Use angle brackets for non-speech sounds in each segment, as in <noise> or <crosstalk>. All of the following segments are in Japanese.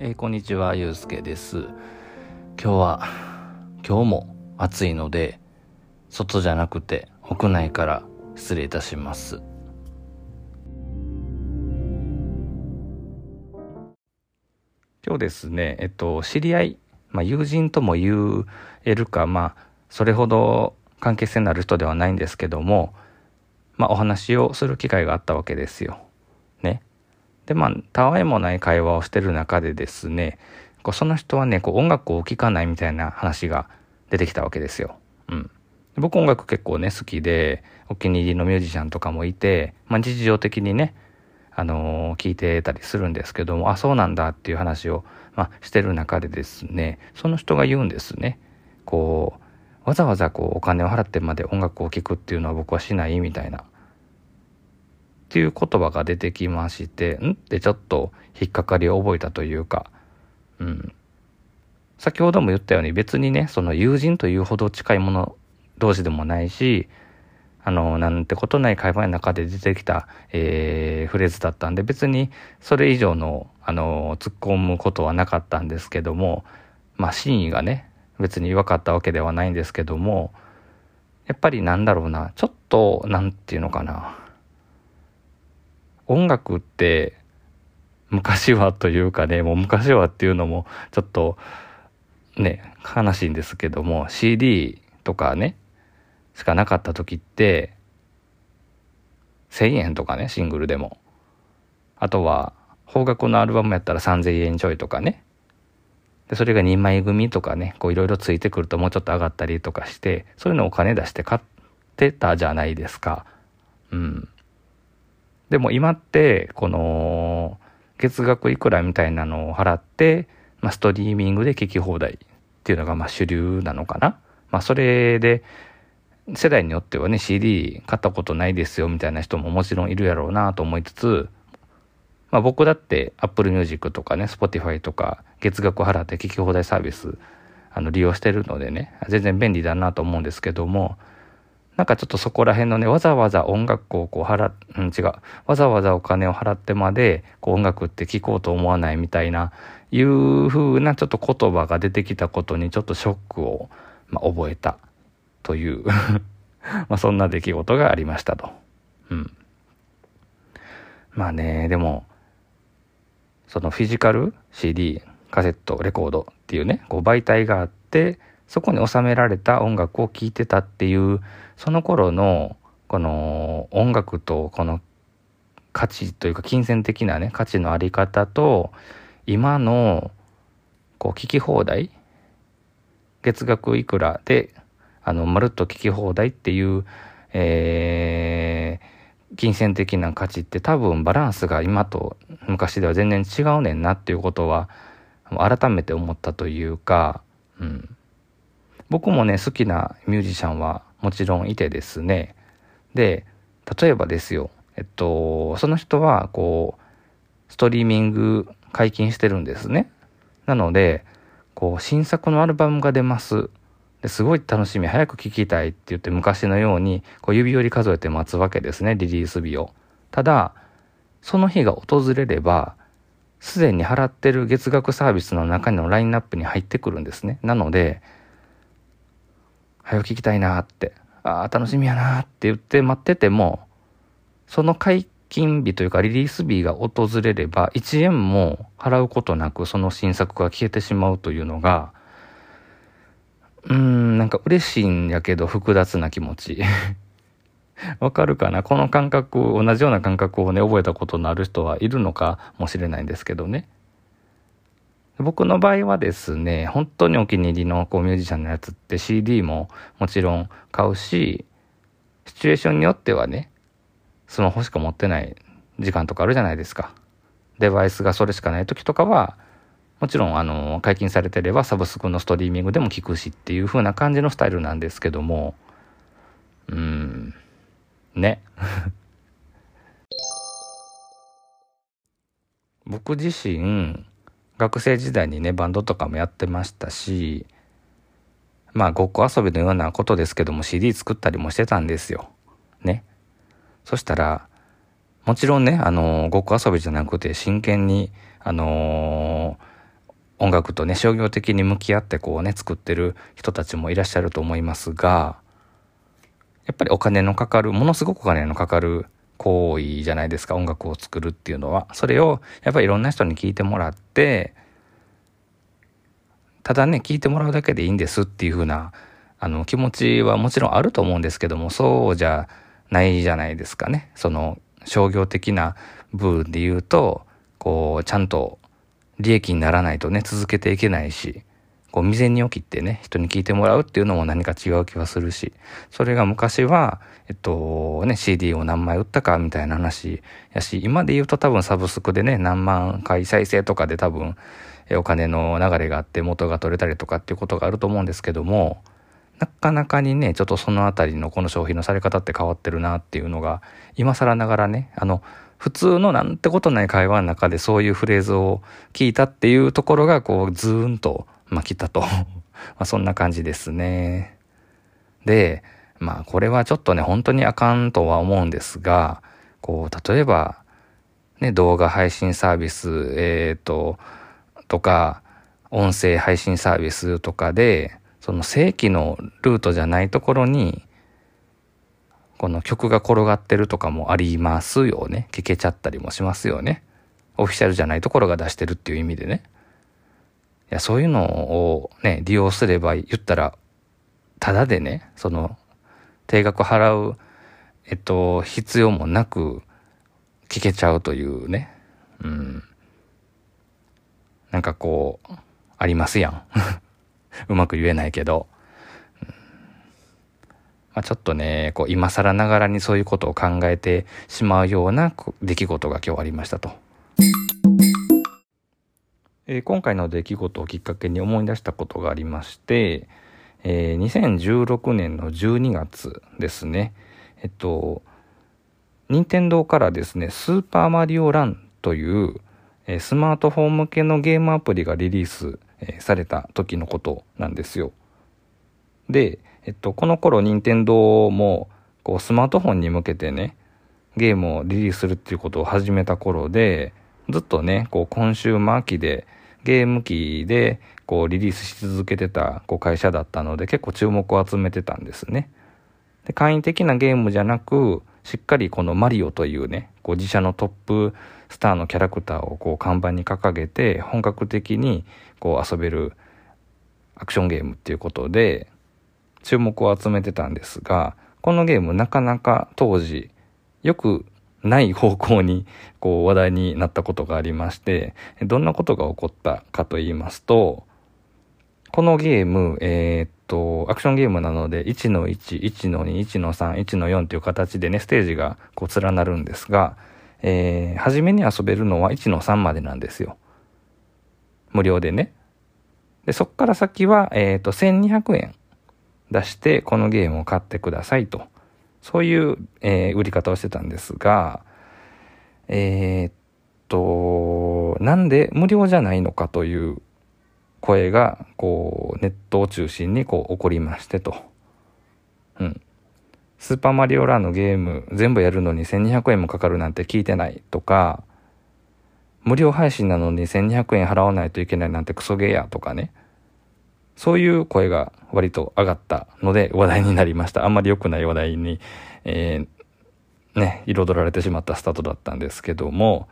えー、こんにちは、ゆうすけです。今日は、今日も暑いので、外じゃなくて屋内から失礼いたします。今日ですね、えっと、知り合い、まあ、友人とも言えるか、まあ、それほど関係性のある人ではないんですけども、まあ、お話をする機会があったわけですよ。で、まあ、たわいもない会話をしてる中でですね、こうその人はね、こう音楽を聴かないみたいな話が出てきたわけですよ。うん。僕音楽結構ね、好きで、お気に入りのミュージシャンとかもいて、まあ、日常的にね、あの、聞いてたりするんですけども、あ、そうなんだっていう話を、まあ、してる中でですね、その人が言うんですね。こう、わざわざこう、お金を払ってまで音楽を聴くっていうのは僕はしないみたいな。っていう言葉が出てきまして、ん？ってちょっと引っかかりを覚えたというか、うん。先ほども言ったように別にね、その友人というほど近いもの同士でもないし、あの、なんてことない会話の中で出てきた、えー、フレーズだったんで、別にそれ以上の、あの、突っ込むことはなかったんですけども、まあ、真意がね、別に分かったわけではないんですけども、やっぱりなんだろうな、ちょっと、なんていうのかな。音楽って昔はというかね、もう昔はっていうのもちょっとね、悲しいんですけども、CD とかね、しかなかった時って、1000円とかね、シングルでも。あとは、邦楽のアルバムやったら3000円ちょいとかね。で、それが2枚組とかね、こういろいろついてくるともうちょっと上がったりとかして、そういうのをお金出して買ってたじゃないですか。うん。でも今って、この、月額いくらみたいなのを払って、まあ、ストリーミングで聴き放題っていうのがまあ主流なのかな。まあ、それで、世代によってはね、CD 買ったことないですよみたいな人ももちろんいるやろうなと思いつつ、まあ僕だって Apple Music とかね、Spotify とか月額払って聴き放題サービスあの利用してるのでね、全然便利だなと思うんですけども、なんかちょっとそこら辺のね、わざわざ音楽をこう払、うん、違う。わざわざお金を払ってまで、こう音楽って聴こうと思わないみたいな、いう風なちょっと言葉が出てきたことにちょっとショックを、まあ、覚えたという <laughs> まあそんな出来事がありましたと。うん。まあね、でも、そのフィジカル CD、カセット、レコードっていうね、こう媒体があって、そこに収められた音楽を聴いてたっていう、その頃の、この音楽とこの価値というか金銭的なね、価値のあり方と、今の、こう、聴き放題月額いくらで、あの、まるっと聴き放題っていう、えー、金銭的な価値って多分バランスが今と昔では全然違うねんなっていうことは、改めて思ったというか、うん。僕もね、好きなミュージシャンはもちろんいてですね。で、例えばですよ、えっと、その人は、こう、ストリーミング解禁してるんですね。なので、こう、新作のアルバムが出ます。ですごい楽しみ、早く聴きたいって言って昔のように、こう指折り数えて待つわけですね、リリース日を。ただ、その日が訪れれば、すでに払ってる月額サービスの中のラインナップに入ってくるんですね。なので、早く聞きたいなって、ああ、楽しみやなって言って待ってても、その解禁日というかリリース日が訪れれば、1円も払うことなくその新作が消えてしまうというのが、うーん、なんか嬉しいんやけど複雑な気持ち。<laughs> わかるかな？この感覚、同じような感覚をね、覚えたことのある人はいるのかもしれないんですけどね。僕の場合はですね、本当にお気に入りのこうミュージシャンのやつって CD ももちろん買うし、シチュエーションによってはね、スマホしか持ってない時間とかあるじゃないですか。デバイスがそれしかない時とかは、もちろんあの、解禁されてればサブスクのストリーミングでも聞くしっていう風な感じのスタイルなんですけども、うーん、ね。<laughs> 僕自身、学生時代にね、バンドとかもやってましたし、まあ、ごっこ遊びのようなことですけども CD 作ったりもしてたんですよ。ね。そしたら、もちろんね、あの、ごっこ遊びじゃなくて真剣に、あの音楽とね、商業的に向き合ってこうね、作ってる人たちもいらっしゃると思いますが、やっぱりお金のかかる、ものすごくお金のかかる行為じゃないですか、音楽を作るっていうのは。それを、やっぱりいろんな人に聞いてもらって、ただね、聞いてもらうだけでいいんですっていう風な、あの、気持ちはもちろんあると思うんですけども、そうじゃないじゃないですかね。その、商業的な部分で言うと、こう、ちゃんと利益にならないとね、続けていけないし、こう未然に起きてね、人に聞いてもらうっていうのも何か違う気はするし、それが昔は、えっとね、CD を何枚売ったかみたいな話やし、今で言うと多分サブスクでね、何万回再生とかで多分、お金の流れがあって元が取れたりとかっていうことがあると思うんですけども、なかなかにね、ちょっとそのあたりのこの消費のされ方って変わってるなっていうのが、今更ながらね、あの、普通のなんてことない会話の中でそういうフレーズを聞いたっていうところが、こう、ズーンと、まあ、来たと。<laughs> まあ、そんな感じですね。で、まあ、これはちょっとね、本当にあかんとは思うんですが、こう、例えば、ね、動画配信サービス、えっ、ー、と、とか、音声配信サービスとかで、その正規のルートじゃないところに、この曲が転がってるとかもありますよね。聞けちゃったりもしますよね。オフィシャルじゃないところが出してるっていう意味でね。や、そういうのをね、利用すれば言ったら、ただでね、その、定額払う、えっと、必要もなく聞けちゃうというね。うん。なんかこう、ありますやん。<laughs> うまく言えないけど、まあ、ちょっとね、こう今更ながらにそういうことを考えてしまうような出来事が今日ありましたと。えー、今回の出来事をきっかけに思い出したことがありまして、えー、2016年の12月ですね、えっと、任天堂からですね、スーパーマリオランという、えー、スマートフォン向けのゲームアプリがリリース、えされた時のことなんですよ。で、えっと、この頃任天堂もこうスマートフォンに向けてねゲームをリリースするっていうことを始めた頃でずっとねこうコンシューマー機でゲーム機でこうリリースし続けてたこう会社だったので結構注目を集めてたんですね。で簡易的なゲームじゃなくしっかりこのマリオというねこう自社のトップスターのキャラクターをこう看板に掲げて本格的にこう遊べるアクションゲームっていうことで注目を集めてたんですがこのゲームなかなか当時よくない方向にこう話題になったことがありましてどんなことが起こったかと言いますとこのゲーム、えー、っと、アクションゲームなので、1の1、1の2、1の3、1の4という形でね、ステージがこう連なるんですが、えー、初めに遊べるのは1の3までなんですよ。無料でね。で、そっから先は、えっ、ー、と、1200円出して、このゲームを買ってくださいと。そういう、えー、売り方をしてたんですが、えー、っと、なんで無料じゃないのかという声が、こう、ネットを中心にこう起こりましてと。うん。スーパーマリオランのゲーム全部やるのに1200円もかかるなんて聞いてないとか、無料配信なのに1200円払わないといけないなんてクソゲーやとかね。そういう声が割と上がったので話題になりました。あんまり良くない話題に、えー、ね、彩られてしまったスタートだったんですけども、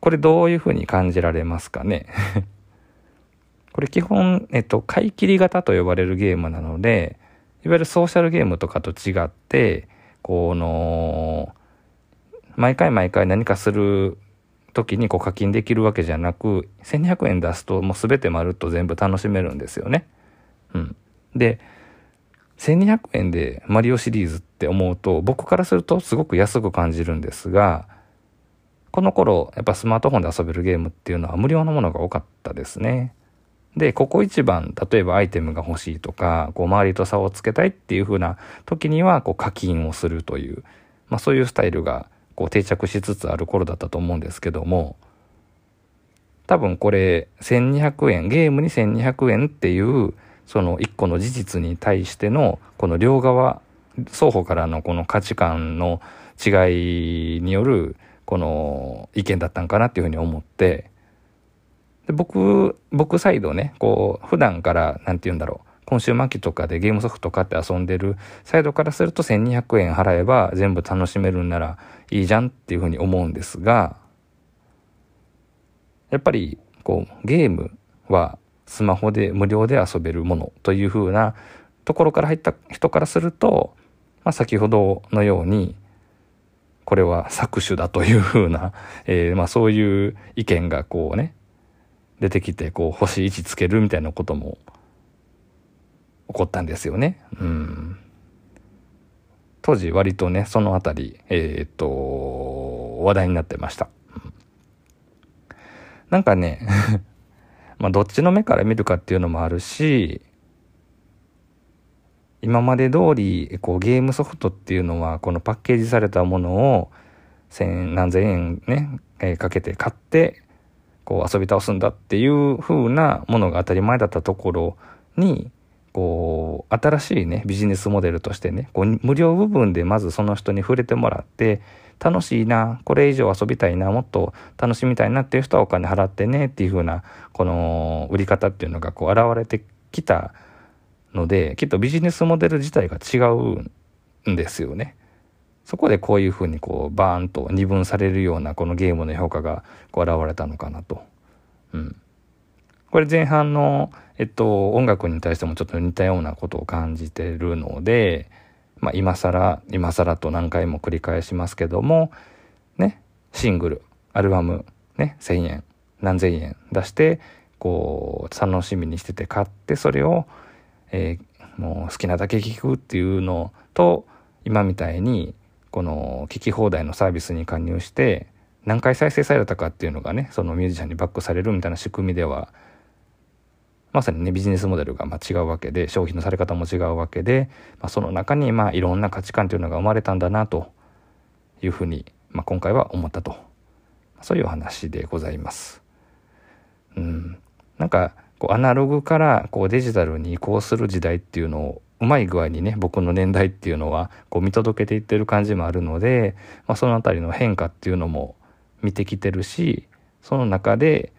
これどういうふうに感じられますかね？<laughs> これ基本、えっと、買い切り型と呼ばれるゲームなので、いわゆるソーシャルゲームとかと違って、この、毎回毎回何かする時にこう課金できるわけじゃなく、1200円出すともう全てまるっと全部楽しめるんですよね。うん。で、1200円でマリオシリーズって思うと、僕からするとすごく安く感じるんですが、この頃、やっぱスマートフォンで遊べるゲームっていうのは無料のものが多かったですね。で、ここ一番、例えばアイテムが欲しいとか、こう周りと差をつけたいっていう風な時には、こう課金をするという、まあそういうスタイルがこう定着しつつある頃だったと思うんですけども、多分これ1200円、ゲームに1200円っていう、その一個の事実に対しての、この両側、双方からのこの価値観の違いによる、この意見だったんかなっていうふうに思って、で僕、僕サイドね、こう、普段から、なんて言うんだろう、今週末期とかでゲームソフト買って遊んでるサイドからすると1200円払えば全部楽しめるんならいいじゃんっていうふうに思うんですが、やっぱり、こう、ゲームはスマホで無料で遊べるものというふうなところから入った人からすると、まあ、先ほどのように、これは搾取だというふうな、<laughs> えー、まあそういう意見がこうね、出てきて、こう星1つけるみたいなことも起こったんですよね。うん。当時割とね、そのあたり、えー、っと、話題になってました。なんかね <laughs> まあどっちの目から見るかっていうのもあるし、今まで通りこうゲームソフトっていうのはこのパッケージされたものを千何千円ね、えー、かけて買ってこう遊び倒すんだっていう風なものが当たり前だったところにこう新しいねビジネスモデルとしてねこう無料部分でまずその人に触れてもらって楽しいなこれ以上遊びたいなもっと楽しみたいなっていう人はお金払ってねっていう風なこの売り方っていうのがこう現れてきたので、きっとビジネスモデル自体が違うんですよね。そこでこういうふうにこうバーンと二分されるようなこのゲームの評価がこう現れたのかなと。うん。これ前半の、えっと、音楽に対してもちょっと似たようなことを感じてるので、まあ今更、今更と何回も繰り返しますけども、ね、シングル、アルバム、ね、1000円、何千円出して、こう、楽しみにしてて買って、それを、えー、もう好きなだけ聞くっていうのと今みたいにこの聞き放題のサービスに加入して何回再生されたかっていうのがねそのミュージシャンにバックされるみたいな仕組みではまさにねビジネスモデルがま違うわけで消費のされ方も違うわけで、まあ、その中にまあいろんな価値観というのが生まれたんだなというふうに、まあ、今回は思ったとそういうお話でございます。うん、なんかこうアナログからこうデジタルに移行する時代っていうのをうまい具合にね僕の年代っていうのはこう見届けていってる感じもあるので、まあ、その辺りの変化っていうのも見てきてるしその中で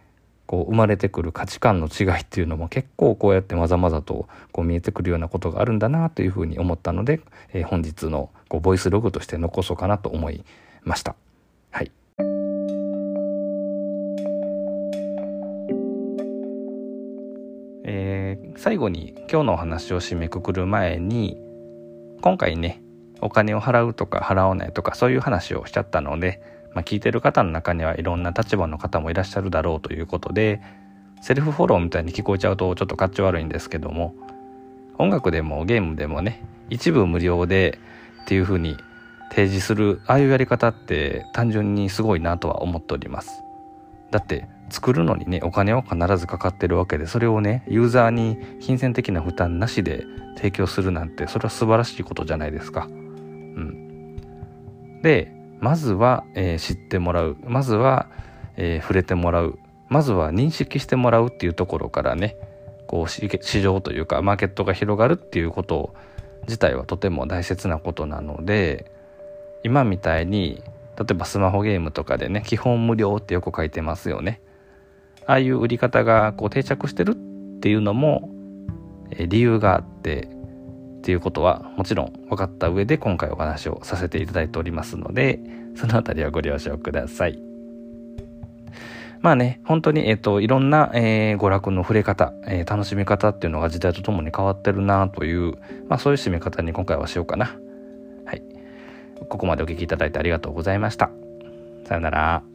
こう生まれてくる価値観の違いっていうのも結構こうやってまざまざとこう見えてくるようなことがあるんだなというふうに思ったので、えー、本日のこうボイスログとして残そうかなと思いました。はい。最後に今日のお話を締めくくる前に今回ねお金を払うとか払わないとかそういう話をしちゃったので、まあ、聞いてる方の中にはいろんな立場の方もいらっしゃるだろうということでセルフフォローみたいに聞こえちゃうとちょっとかっち悪いんですけども音楽でもゲームでもね一部無料でっていう風に提示するああいうやり方って単純にすごいなとは思っておりますだって作るのにねお金は必ずかかってるわけでそれをねユーザーに金銭的な負担なしで提供するなんてそれは素晴らしいことじゃないですか。うん、でまずは、えー、知ってもらうまずは、えー、触れてもらうまずは認識してもらうっていうところからねこう市場というかマーケットが広がるっていうこと自体はとても大切なことなので今みたいに例えばスマホゲームとかでね基本無料ってよく書いてますよね。ああいう売り方がこう定着してるっていうのも、理由があってっていうことはもちろん分かった上で今回お話をさせていただいておりますのでそのあたりはご了承ください。まあね、本当に、えっ、ー、と、いろんな、えー、娯楽の触れ方、えー、楽しみ方っていうのが時代とともに変わってるなという、まあそういう締め方に今回はしようかな。はい。ここまでお聴きいただいてありがとうございました。さよなら。